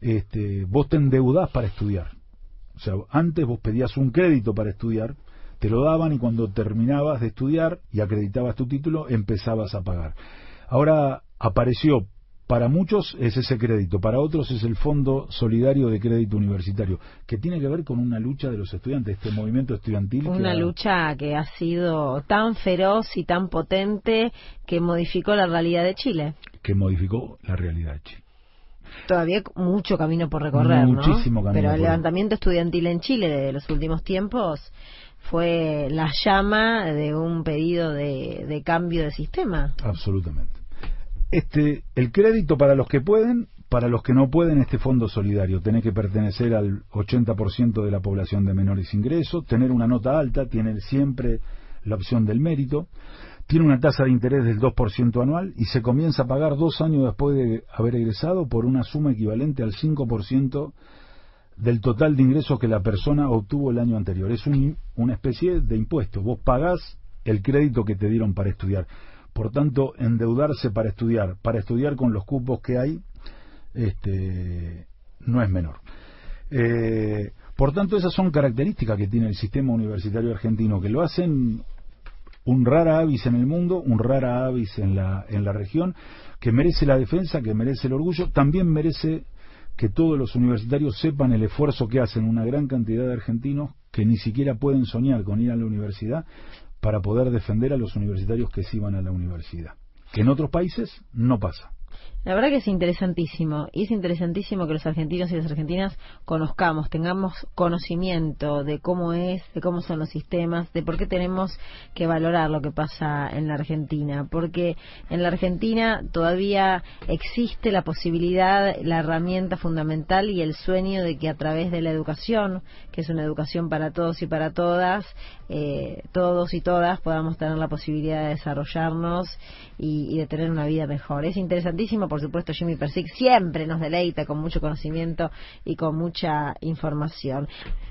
[SPEAKER 3] este, vos te endeudás para estudiar. O sea, antes vos pedías un crédito para estudiar, te lo daban y cuando terminabas de estudiar y acreditabas tu título, empezabas a pagar. Ahora apareció, para muchos es ese crédito, para otros es el Fondo Solidario de Crédito Universitario, que tiene que ver con una lucha de los estudiantes, este movimiento estudiantil.
[SPEAKER 2] Una lucha que ha sido tan feroz y tan potente que modificó la realidad de Chile.
[SPEAKER 3] Que modificó la realidad de Chile.
[SPEAKER 2] Todavía mucho camino por recorrer,
[SPEAKER 3] Muchísimo camino.
[SPEAKER 2] Pero el levantamiento estudiantil en Chile de los últimos tiempos fue la llama de un pedido de, cambio de sistema.
[SPEAKER 3] Absolutamente. Este, el crédito para los que pueden, para los que no pueden, este fondo solidario. Tenés que pertenecer al 80% de la población de menores ingresos, tener una nota alta, tiene siempre la opción del mérito tiene una tasa de interés del 2% anual y se comienza a pagar dos años después de haber egresado por una suma equivalente al 5% del total de ingresos que la persona obtuvo el año anterior. Es una especie de impuesto. Vos pagás el crédito que te dieron para estudiar. Por tanto, endeudarse para estudiar, para estudiar con los cupos que hay, este, no es menor. Eh, por tanto, esas son características que tiene el sistema universitario argentino, que lo hacen un rara avis en el mundo, un rara avis en la, en la región, que merece la defensa, que merece el orgullo, también merece que todos los universitarios sepan el esfuerzo que hacen una gran cantidad de argentinos que ni siquiera pueden soñar con ir a la universidad para poder defender a los universitarios que sí van a la universidad. Que en otros países no pasa.
[SPEAKER 2] La verdad que es interesantísimo. Y es interesantísimo que los argentinos y las argentinas conozcamos, tengamos conocimiento de cómo es, de cómo son los sistemas, de por qué tenemos que valorar lo que pasa en la Argentina. Porque en la Argentina todavía existe la posibilidad, la herramienta fundamental y el sueño de que a través de la educación, que es una educación para todos y para todas, eh, todos y todas podamos tener la posibilidad de desarrollarnos y, de tener una vida mejor. Es interesantísimo por supuesto Jimmy Persic siempre nos deleita con mucho conocimiento y con mucha información.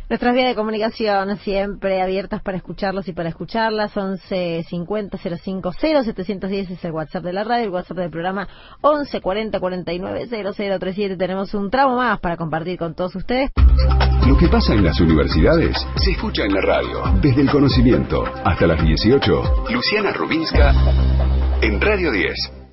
[SPEAKER 2] Nuestras vías de comunicación siempre abiertas para escucharlos y para escucharlas, 11 50 05 0710 es el WhatsApp de la radio, el WhatsApp del programa 11 40 49 0037. Tenemos un tramo más para compartir con todos ustedes.
[SPEAKER 1] Lo que pasa en las universidades se escucha en la radio, desde el conocimiento hasta las 18. Luciana Rubinska en Radio 10.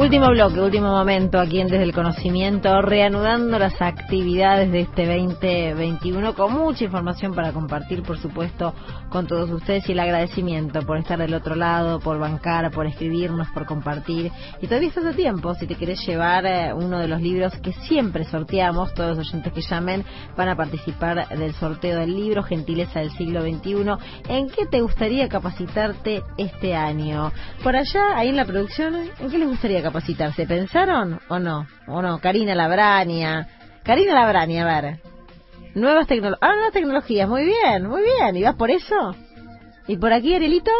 [SPEAKER 2] Último bloque, último momento aquí en Desde el Conocimiento, reanudando las actividades de este 2021 con mucha información para compartir, por supuesto, con todos ustedes y el agradecimiento por estar del otro lado, por bancar, por escribirnos, por compartir. Y todavía estás a tiempo, si te querés llevar eh, uno de los libros que siempre sorteamos, todos los oyentes que llamen van a participar del sorteo del libro Gentileza del siglo XXI. ¿En qué te gustaría capacitarte este año? Por allá, ahí en la producción, ¿en qué les gustaría capacitarse? Capacitarse. ¿Pensaron o no? ¿O no? Karina Labrania. Karina Labrania, a ver. Nuevas tecnologías. Ah, nuevas tecnologías. Muy bien, muy bien. ¿Y vas por eso? ¿Y por aquí, Arielito?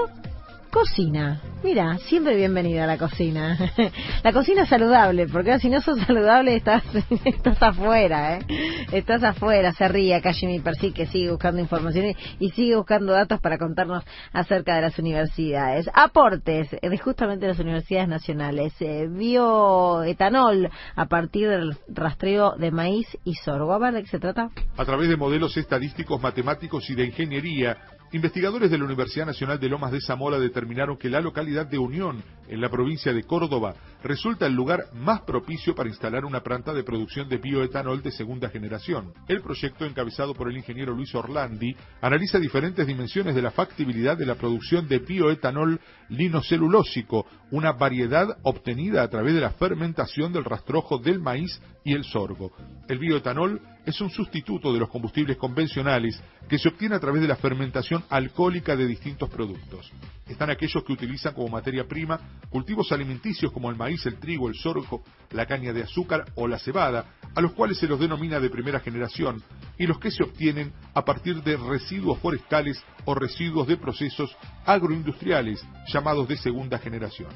[SPEAKER 2] Cocina. Mira, siempre bienvenida a la cocina. la cocina saludable, porque si no sos saludable estás, estás afuera, ¿eh? Estás afuera, se ríe acá Jimmy Percy que sigue buscando información y sigue buscando datos para contarnos acerca de las universidades. Aportes de justamente las universidades nacionales. Eh, bioetanol a partir del rastreo de maíz y sorgo. A ¿de qué se trata?
[SPEAKER 4] A través de modelos estadísticos, matemáticos y de ingeniería, Investigadores de la Universidad Nacional de Lomas de Zamora determinaron que la localidad de Unión, en la provincia de Córdoba, resulta el lugar más propicio para instalar una planta de producción de bioetanol de segunda generación. El proyecto, encabezado por el ingeniero Luis Orlandi, analiza diferentes dimensiones de la factibilidad de la producción de bioetanol linocelulósico, una variedad obtenida a través de la fermentación del rastrojo del maíz y el sorgo. El bioetanol es un sustituto de los combustibles convencionales que se obtiene a través de la fermentación alcohólica de distintos productos. Están aquellos que utilizan como materia prima cultivos alimenticios como el maíz, el trigo, el sorgo, la caña de azúcar o la cebada, a los cuales se los denomina de primera generación, y los que se obtienen a partir de residuos forestales o residuos de procesos agroindustriales llamados de segunda generación.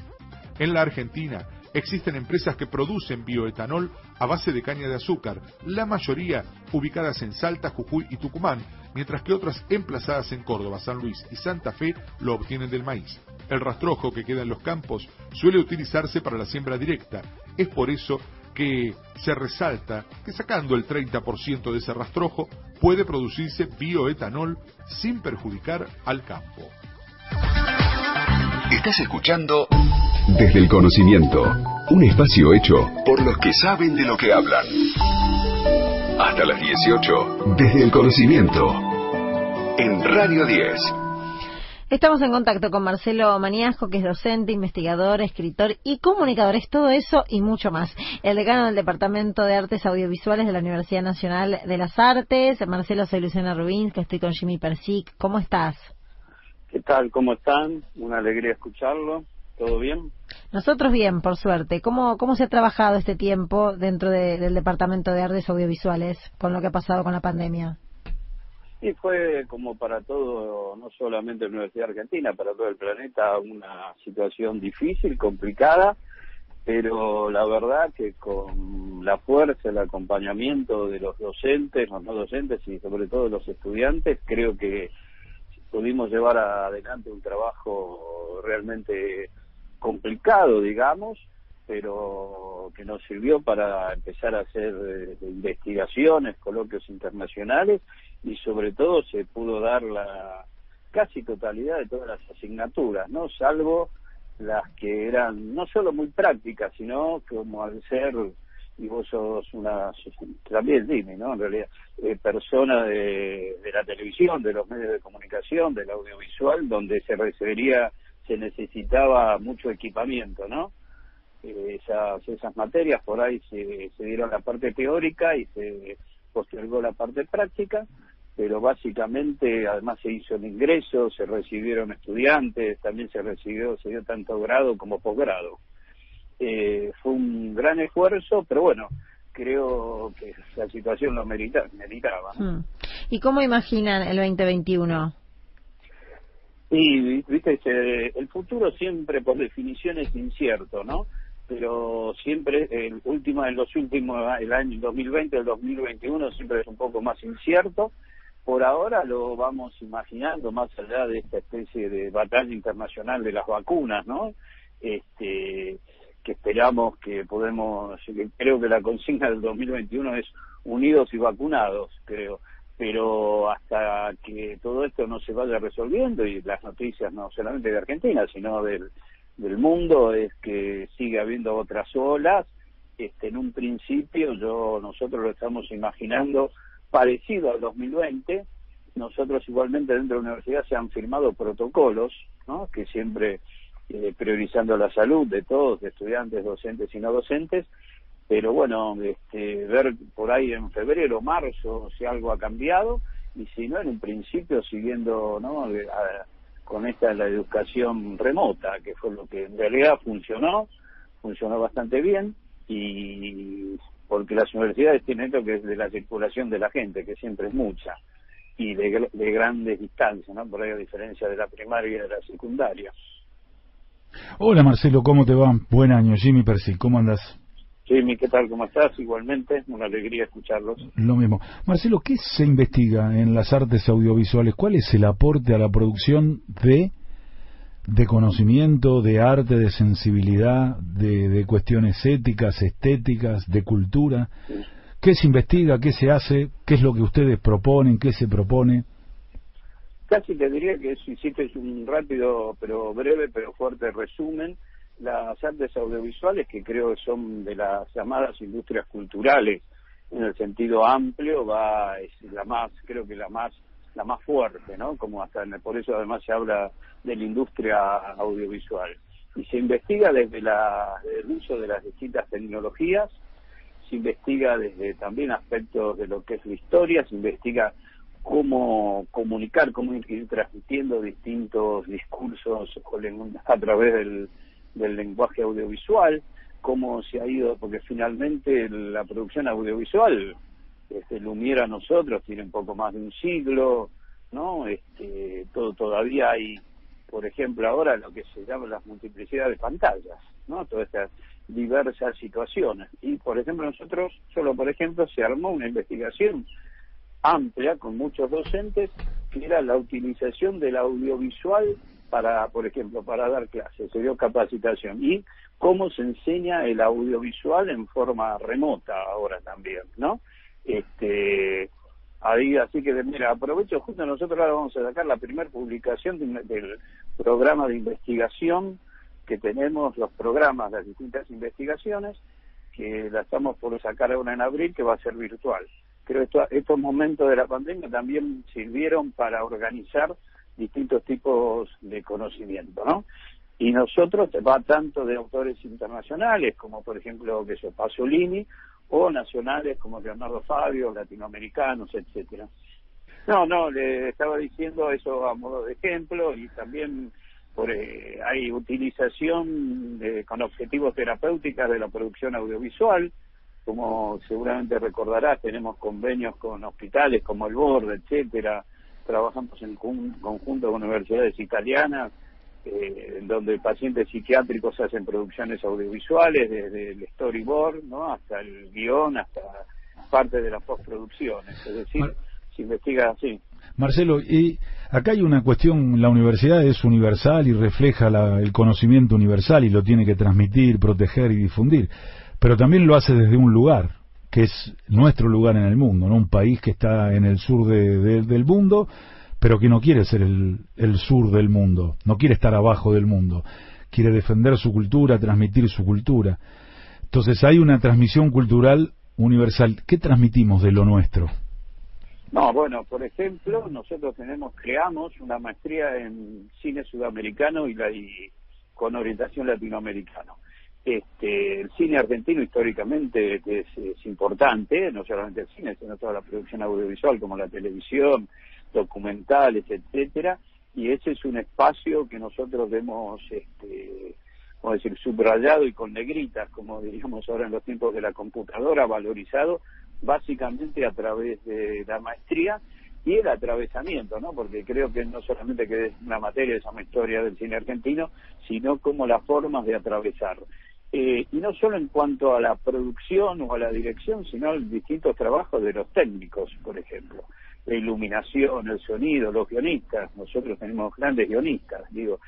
[SPEAKER 4] En la Argentina, Existen empresas que producen bioetanol a base de caña de azúcar, la mayoría ubicadas en Salta, Jujuy y Tucumán, mientras que otras emplazadas en Córdoba, San Luis y Santa Fe lo obtienen del maíz. El rastrojo que queda en los campos suele utilizarse para la siembra directa. Es por eso que se resalta que sacando el 30% de ese rastrojo puede producirse bioetanol sin perjudicar al campo.
[SPEAKER 1] Estás escuchando Desde el Conocimiento, un espacio hecho por los que saben de lo que hablan. Hasta las 18, Desde el Conocimiento, en Radio 10.
[SPEAKER 2] Estamos en contacto con Marcelo Maniasco, que es docente, investigador, escritor y comunicador. Es todo eso y mucho más. El decano del Departamento de Artes Audiovisuales de la Universidad Nacional de las Artes. Marcelo, soy Luciana Rubín, que estoy con Jimmy Persic. ¿Cómo estás?
[SPEAKER 7] ¿Qué tal? ¿Cómo están? Una alegría escucharlo. ¿Todo bien?
[SPEAKER 2] Nosotros bien, por suerte. ¿Cómo, cómo se ha trabajado este tiempo dentro del Departamento de Artes Audiovisuales con lo que ha pasado con la pandemia?
[SPEAKER 7] Sí, fue como para todo, no solamente la Universidad Argentina, para todo el planeta, una situación difícil, complicada, pero la verdad que con la fuerza, el acompañamiento de los docentes, los no docentes y sobre todo de los estudiantes, creo que pudimos llevar adelante un trabajo realmente complicado, digamos, pero que nos sirvió para empezar a hacer eh, investigaciones, coloquios internacionales y sobre todo se pudo dar la casi totalidad de todas las asignaturas, ¿no? Salvo las que eran no solo muy prácticas, sino como al ser, y vos sos una, también dime, ¿no? En realidad, eh, persona de, de la televisión, de los medios de comunicación, del audiovisual, donde se requería, se necesitaba mucho equipamiento, ¿no? Eh, esas, esas materias por ahí se, se dieron la parte teórica y se postergó la parte práctica pero básicamente además se hizo el ingreso, se recibieron estudiantes, también se recibió, se dio tanto grado como posgrado. Eh, fue un gran esfuerzo, pero bueno, creo que la situación lo merita, meritaba. Hmm.
[SPEAKER 2] ¿Y cómo imaginan el 2021?
[SPEAKER 7] Y, viste, el futuro siempre por definición es incierto, ¿no? Pero siempre, el último, en los últimos, el año 2020, el 2021 siempre es un poco más incierto por ahora lo vamos imaginando más allá de esta especie de batalla internacional de las vacunas, ¿no? Este, que esperamos que podemos, creo que la consigna del 2021 es unidos y vacunados, creo, pero hasta que todo esto no se vaya resolviendo y las noticias no solamente de Argentina, sino del, del mundo es que sigue habiendo otras olas, este, en un principio yo nosotros lo estamos imaginando parecido al 2020. Nosotros igualmente dentro de la universidad se han firmado protocolos, ¿no? que siempre eh, priorizando la salud de todos, de estudiantes, docentes y no docentes, pero bueno, este, ver por ahí en febrero, marzo, si algo ha cambiado, y si no, en un principio siguiendo ¿no? con esta la educación remota, que fue lo que en realidad funcionó, funcionó bastante bien, y porque las universidades tienen esto que es de la circulación de la gente, que siempre es mucha, y de, de grandes distancias, ¿no? Por ahí a diferencia de la primaria y de la secundaria.
[SPEAKER 3] Hola Marcelo, ¿cómo te va? Buen año, Jimmy Percy, ¿cómo andas?
[SPEAKER 7] Jimmy, ¿qué tal? ¿Cómo estás? Igualmente, una alegría escucharlos.
[SPEAKER 3] Lo mismo. Marcelo, ¿qué se investiga en las artes audiovisuales? ¿Cuál es el aporte a la producción de de conocimiento, de arte, de sensibilidad, de, cuestiones éticas, estéticas, de cultura. ¿Qué se investiga? ¿Qué se hace? ¿Qué es lo que ustedes proponen? ¿Qué se propone?
[SPEAKER 7] Casi te diría que si hiciste un rápido, pero breve, pero fuerte resumen, las artes audiovisuales, que creo que son de las llamadas industrias culturales en el sentido amplio, va es la más, creo que la más la más fuerte, ¿no? Como hasta por eso además se habla de la industria audiovisual. Y se investiga desde, la, el uso de las distintas tecnologías, se investiga desde también aspectos de lo que es la historia, se investiga cómo comunicar, cómo ir, transmitiendo distintos discursos a través del, del lenguaje audiovisual, cómo se ha ido, porque finalmente la producción audiovisual este, Lumiera a nosotros tiene un poco más de un siglo, ¿no? Este, todo todavía hay, por ejemplo, ahora lo que se llama la multiplicidad de pantallas, ¿no? Todas estas diversas situaciones. Y, por ejemplo, nosotros, solo por ejemplo, se armó una investigación amplia con muchos docentes que era la utilización del audiovisual para, por ejemplo, para dar clases, se dio capacitación y cómo se enseña el audiovisual en forma remota ahora también, ¿no? Este, ahí, así que, mira, aprovecho, justo nosotros ahora vamos a sacar la primera publicación del programa de investigación que tenemos, los programas, las distintas investigaciones, que la estamos por sacar ahora en abril, que va a ser virtual. Creo que estos momentos de la pandemia también sirvieron para organizar distintos tipos de conocimiento, ¿no? Y nosotros va tanto de autores internacionales, como por ejemplo, que es Pasolini, o nacionales como Leonardo Fabio, latinoamericanos, etcétera. No, no, le estaba diciendo eso a modo de ejemplo y también por, eh, hay utilización con objetivos terapéuticos de la producción audiovisual. Como seguramente recordarás, tenemos convenios con hospitales como el Borde, etcétera. Trabajamos en conjunto con universidades italianas eh, en donde pacientes psiquiátricos hacen producciones audiovisuales, desde el storyboard ¿no? hasta el guion, hasta parte de las postproducciones. Es decir, se investiga así.
[SPEAKER 3] Marcelo, y acá hay una cuestión, la universidad es universal y refleja el conocimiento universal y lo tiene que transmitir, proteger y difundir, pero también lo hace desde un lugar, que es nuestro lugar en el mundo, ¿no? un país que está en el sur del mundo, pero que no quiere ser el, sur del mundo, no quiere estar abajo del mundo, quiere defender su cultura, transmitir su cultura. Entonces hay una transmisión cultural universal. ¿Qué transmitimos de lo nuestro?
[SPEAKER 7] No, bueno, por ejemplo, nosotros tenemos, creamos una maestría en cine sudamericano y, la, y con orientación latinoamericano. Este, el cine argentino históricamente es, es, importante, no solamente el cine, sino toda la producción audiovisual como la televisión, documentales, etcétera, y ese es un espacio que nosotros hemos, este, vamos decir, subrayado y con negritas, como diríamos ahora en los tiempos de la computadora, valorizado básicamente a través de la maestría y el atravesamiento, ¿no? Porque creo que no solamente que es una materia, esa historia del cine argentino, sino como las formas de atravesar. Eh, y no solo en cuanto a la producción o a la dirección, sino a distintos trabajos de los técnicos, por ejemplo. La iluminación, el sonido, los guionistas. Nosotros tenemos grandes guionistas, digo.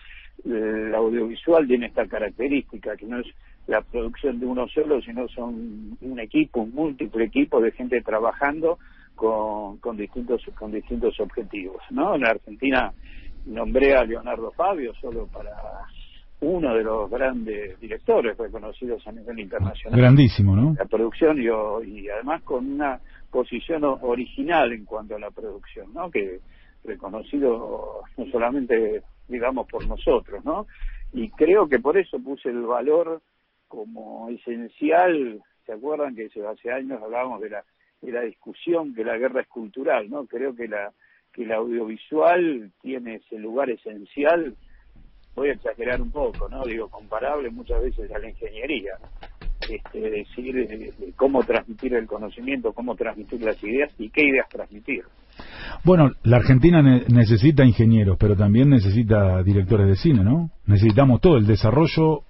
[SPEAKER 7] El audiovisual tiene esta característica, que no es la producción de uno solo, sino son un equipo, un múltiple equipo de gente trabajando con, con distintos con distintos objetivos, ¿no? En Argentina nombré a Leonardo Fabio solo para uno de los grandes directores reconocidos a nivel internacional.
[SPEAKER 3] Grandísimo, ¿no?
[SPEAKER 7] La producción y, y además con una posición original en cuanto a la producción, ¿no? Que reconocido no solamente, digamos, por nosotros, ¿no? Y creo que por eso puse el valor como esencial, ¿se acuerdan que hace años hablábamos de la, de la discusión que la guerra es cultural, ¿no? Creo que la que el audiovisual tiene ese lugar esencial, voy a exagerar un poco, ¿no? Digo, comparable muchas veces a la ingeniería, este, decir cómo transmitir el conocimiento, cómo transmitir las ideas y qué ideas transmitir.
[SPEAKER 3] Bueno, la Argentina necesita ingenieros, pero también necesita directores de cine, ¿no? Necesitamos todo el desarrollo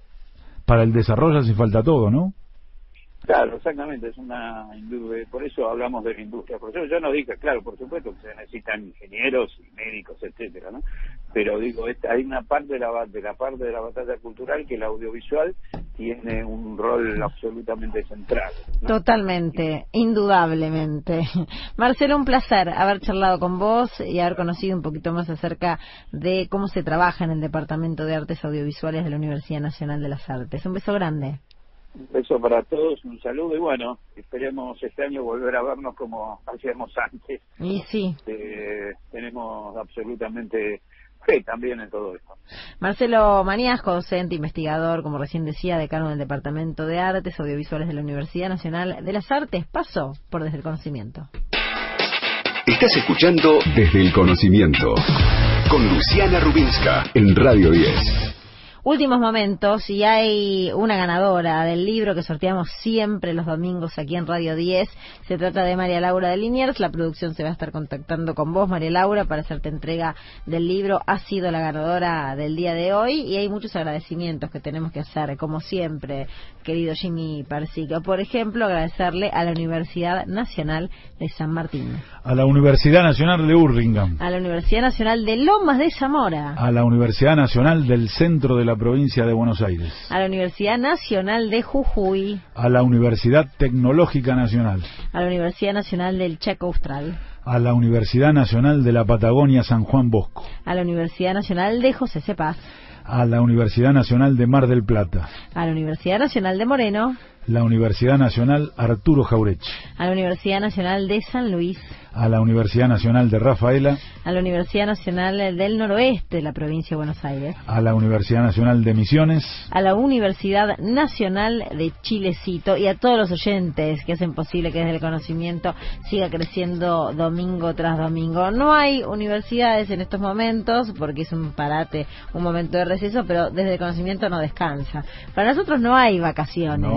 [SPEAKER 3] para el desarrollo hace falta todo, ¿no?
[SPEAKER 7] Claro, exactamente, es una por eso hablamos de la industria. Por eso yo no dije, claro, por supuesto que se necesitan ingenieros y médicos, etcétera, ¿no? Pero digo, hay una parte de la de la parte de la batalla cultural que el audiovisual tiene un rol absolutamente central.
[SPEAKER 2] Totalmente, indudablemente. Marcelo, un placer haber charlado con vos y haber conocido un poquito más acerca de cómo se trabaja en el Departamento de Artes Audiovisuales de la Universidad Nacional de las Artes. Un beso grande.
[SPEAKER 7] Un beso para todos, un saludo y bueno, esperemos este año volver a vernos como hacíamos antes.
[SPEAKER 2] Y sí.
[SPEAKER 7] Eh, tenemos absolutamente fe también en todo esto.
[SPEAKER 2] Marcelo Maníasco, docente, investigador, como recién decía, decano del Departamento de Artes Audiovisuales de la Universidad Nacional de las Artes, paso por Desde el Conocimiento.
[SPEAKER 1] Estás escuchando Desde el Conocimiento con Luciana Rubinska en Radio 10
[SPEAKER 2] últimos momentos y hay una ganadora del libro que sorteamos siempre los domingos aquí en Radio 10. Se trata de María Laura de Liniers. La producción se va a estar contactando con vos, María Laura, para hacerte entrega del libro. Ha sido la ganadora del día de hoy y hay muchos agradecimientos que tenemos que hacer, como siempre, querido Jimmy Parsico. Por ejemplo, agradecerle a la Universidad Nacional de San Martín.
[SPEAKER 3] A la Universidad Nacional de Urringam.
[SPEAKER 2] A la Universidad Nacional de Lomas de Zamora.
[SPEAKER 3] A la Universidad Nacional del Centro de la provincia de Buenos Aires.
[SPEAKER 2] A la Universidad Nacional de Jujuy.
[SPEAKER 3] A la Universidad Tecnológica Nacional.
[SPEAKER 2] A la Universidad Nacional del Chaco Austral.
[SPEAKER 3] A la Universidad Nacional de la Patagonia San Juan Bosco.
[SPEAKER 2] A la Universidad Nacional de José Cepaz.
[SPEAKER 3] A la Universidad Nacional de Mar del Plata.
[SPEAKER 2] A la Universidad Nacional de Moreno
[SPEAKER 3] la Universidad Nacional Arturo Jaureche.
[SPEAKER 2] A la Universidad Nacional de San Luis.
[SPEAKER 3] A la Universidad Nacional de Rafaela.
[SPEAKER 2] A la Universidad Nacional del Noroeste de la provincia de Buenos Aires.
[SPEAKER 3] A la Universidad Nacional de Misiones.
[SPEAKER 2] A la Universidad Nacional de Chilecito y a todos los oyentes que hacen posible que desde el conocimiento siga creciendo domingo tras domingo. No hay universidades en estos momentos porque es un parate, un momento de receso, pero desde el conocimiento no descansa. Para nosotros no hay vacaciones.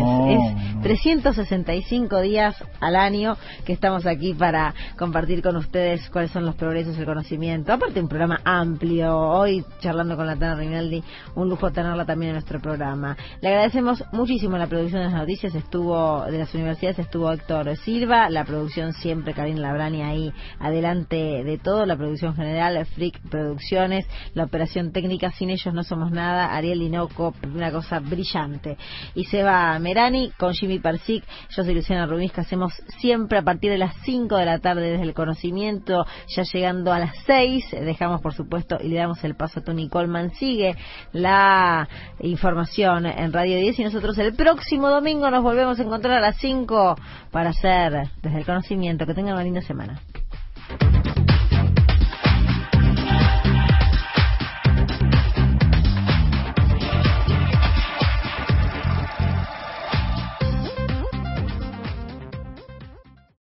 [SPEAKER 2] 365 días al año que estamos aquí para compartir con ustedes cuáles son los progresos del conocimiento. Aparte, un programa amplio. Hoy, charlando con la Tana Rinaldi, un lujo tenerla también en nuestro programa. Le agradecemos muchísimo la producción de las noticias. Estuvo de las universidades, estuvo Héctor Silva. La producción siempre, Karin Labrani ahí adelante de todo. La producción general, Frick Producciones. La operación técnica, sin ellos no somos nada. Ariel Linoco, una cosa brillante. Y Seba Merani con Jimmy Parsic. Yo soy Luciana Rubins, que hacemos siempre a partir de las 5 de la tarde desde el conocimiento, ya llegando a las 6. Dejamos, por supuesto, y le damos el paso a Tony Coleman. Sigue la información en Radio 10 y nosotros el próximo domingo nos volvemos a encontrar a las 5 para hacer desde el conocimiento. Que tengan una linda semana.